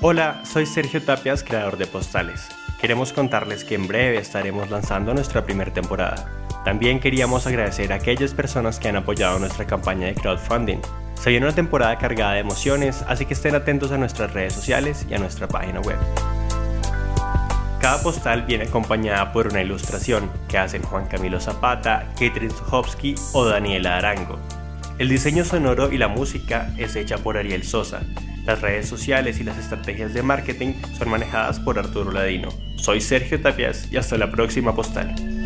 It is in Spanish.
Hola, soy Sergio Tapias, creador de Postales. Queremos contarles que en breve estaremos lanzando nuestra primera temporada. También queríamos agradecer a aquellas personas que han apoyado nuestra campaña de crowdfunding. Se viene una temporada cargada de emociones, así que estén atentos a nuestras redes sociales y a nuestra página web. Cada postal viene acompañada por una ilustración que hacen Juan Camilo Zapata, Catherine Suhovsky o Daniela Arango. El diseño sonoro y la música es hecha por Ariel Sosa, las redes sociales y las estrategias de marketing son manejadas por Arturo Ladino. Soy Sergio Tapias y hasta la próxima postal.